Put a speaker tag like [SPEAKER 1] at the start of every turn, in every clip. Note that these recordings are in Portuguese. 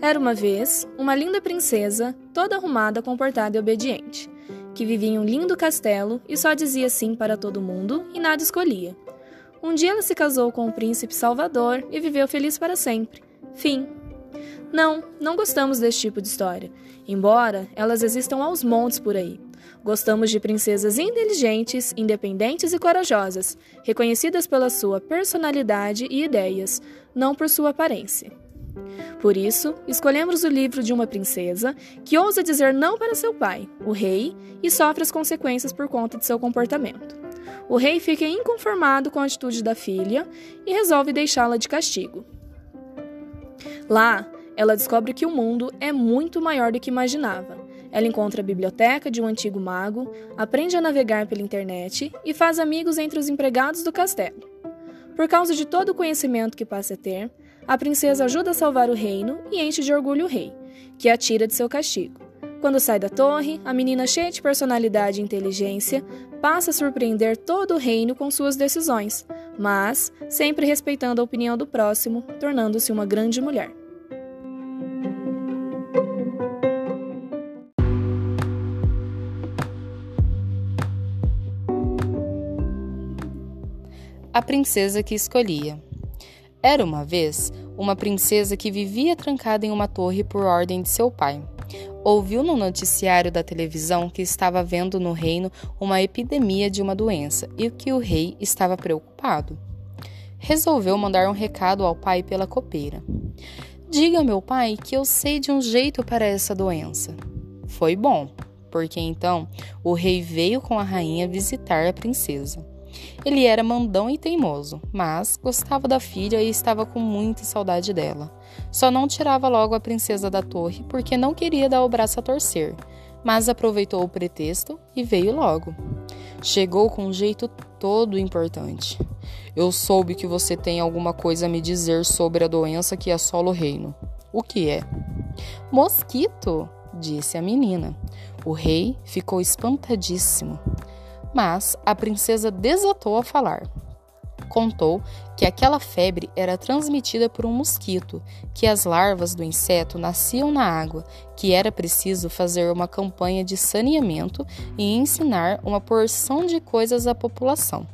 [SPEAKER 1] Era uma vez uma linda princesa, toda arrumada, comportada e obediente, que vivia em um lindo castelo e só dizia sim para todo mundo e nada escolhia. Um dia ela se casou com o príncipe Salvador e viveu feliz para sempre. Fim. Não, não gostamos desse tipo de história, embora elas existam aos montes por aí. Gostamos de princesas inteligentes, independentes e corajosas, reconhecidas pela sua personalidade e ideias, não por sua aparência. Por isso, escolhemos o livro de uma princesa que ousa dizer não para seu pai, o rei, e sofre as consequências por conta de seu comportamento. O rei fica inconformado com a atitude da filha e resolve deixá-la de castigo. Lá, ela descobre que o mundo é muito maior do que imaginava. Ela encontra a biblioteca de um antigo mago, aprende a navegar pela internet e faz amigos entre os empregados do castelo. Por causa de todo o conhecimento que passa a ter, a princesa ajuda a salvar o reino e enche de orgulho o rei, que a tira de seu castigo. Quando sai da torre, a menina cheia de personalidade e inteligência passa a surpreender todo o reino com suas decisões, mas sempre respeitando a opinião do próximo, tornando-se uma grande mulher.
[SPEAKER 2] A princesa que escolhia. Era uma vez uma princesa que vivia trancada em uma torre por ordem de seu pai. Ouviu no noticiário da televisão que estava vendo no reino uma epidemia de uma doença e que o rei estava preocupado. Resolveu mandar um recado ao pai pela copeira. Diga, meu pai, que eu sei de um jeito para essa doença. Foi bom, porque então o rei veio com a rainha visitar a princesa. Ele era mandão e teimoso, mas gostava da filha e estava com muita saudade dela. Só não tirava logo a princesa da torre porque não queria dar o braço a torcer, mas aproveitou o pretexto e veio logo. Chegou com um jeito todo importante. Eu soube que você tem alguma coisa a me dizer sobre a doença que assola o reino. O que é? Mosquito, disse a menina. O rei ficou espantadíssimo. Mas a princesa desatou a falar. Contou que aquela febre era transmitida por um mosquito, que as larvas do inseto nasciam na água, que era preciso fazer uma campanha de saneamento e ensinar uma porção de coisas à população.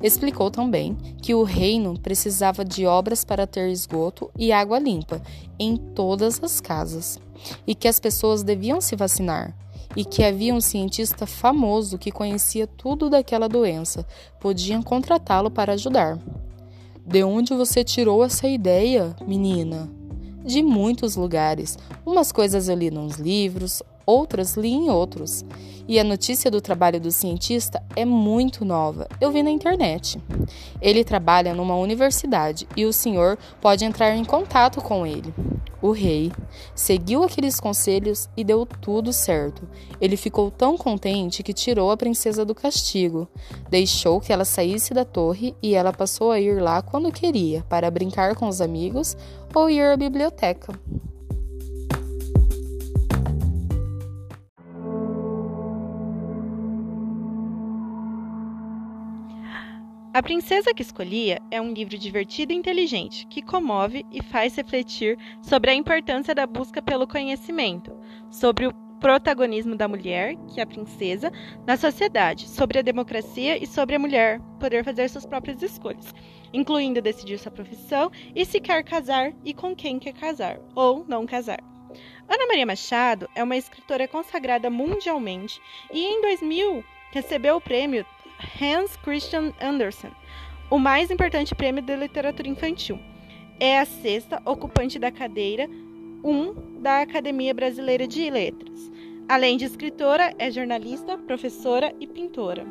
[SPEAKER 2] Explicou também que o reino precisava de obras para ter esgoto e água limpa em todas as casas e que as pessoas deviam se vacinar, e que havia um cientista famoso que conhecia tudo daquela doença. Podiam contratá-lo para ajudar. De onde você tirou essa ideia, menina? De muitos lugares. Umas coisas eu li nos livros, outras li em outros. E a notícia do trabalho do cientista é muito nova. Eu vi na internet. Ele trabalha numa universidade e o senhor pode entrar em contato com ele. O rei seguiu aqueles conselhos e deu tudo certo. Ele ficou tão contente que tirou a princesa do castigo. Deixou que ela saísse da torre e ela passou a ir lá quando queria, para brincar com os amigos ou ir à biblioteca.
[SPEAKER 3] A Princesa que Escolhia é um livro divertido e inteligente que comove e faz refletir sobre a importância da busca pelo conhecimento, sobre o protagonismo da mulher, que é a princesa, na sociedade, sobre a democracia e sobre a mulher poder fazer suas próprias escolhas, incluindo decidir sua profissão e se quer casar e com quem quer casar ou não casar. Ana Maria Machado é uma escritora consagrada mundialmente e em 2000 recebeu o prêmio Hans Christian Andersen, o mais importante prêmio de literatura infantil. É a sexta ocupante da cadeira 1 da Academia Brasileira de Letras. Além de escritora, é jornalista, professora e pintora.